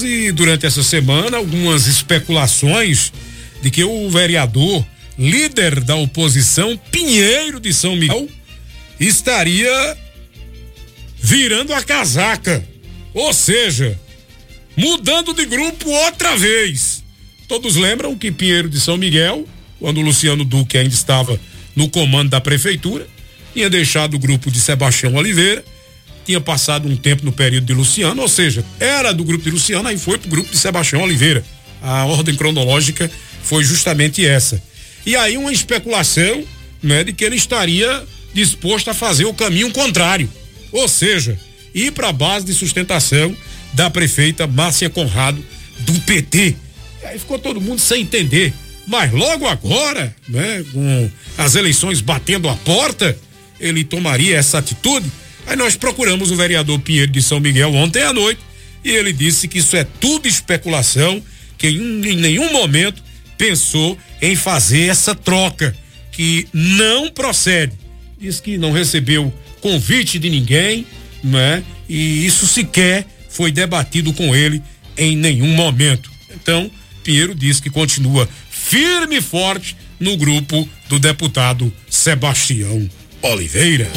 E durante essa semana, algumas especulações de que o vereador, líder da oposição, Pinheiro de São Miguel, estaria virando a casaca. Ou seja, mudando de grupo outra vez. Todos lembram que Pinheiro de São Miguel, quando Luciano Duque ainda estava no comando da prefeitura, tinha deixado o grupo de Sebastião Oliveira, tinha passado um tempo no período de Luciano, ou seja, era do grupo de Luciano, aí foi pro grupo de Sebastião Oliveira. A ordem cronológica foi justamente essa. E aí uma especulação, né, de que ele estaria disposto a fazer o caminho contrário, ou seja, ir para a base de sustentação da prefeita Márcia Conrado do PT. E aí ficou todo mundo sem entender. Mas logo agora, né, com as eleições batendo a porta, ele tomaria essa atitude. Aí nós procuramos o vereador Pinheiro de São Miguel ontem à noite e ele disse que isso é tudo especulação, que em, nenhum momento pensou em fazer essa troca, que não procede. Diz que não recebeu convite de ninguém, né? E isso sequer foi debatido com ele em nenhum momento. Então, Pinheiro diz que continua firme e forte no grupo do deputado Sebastião Oliveira.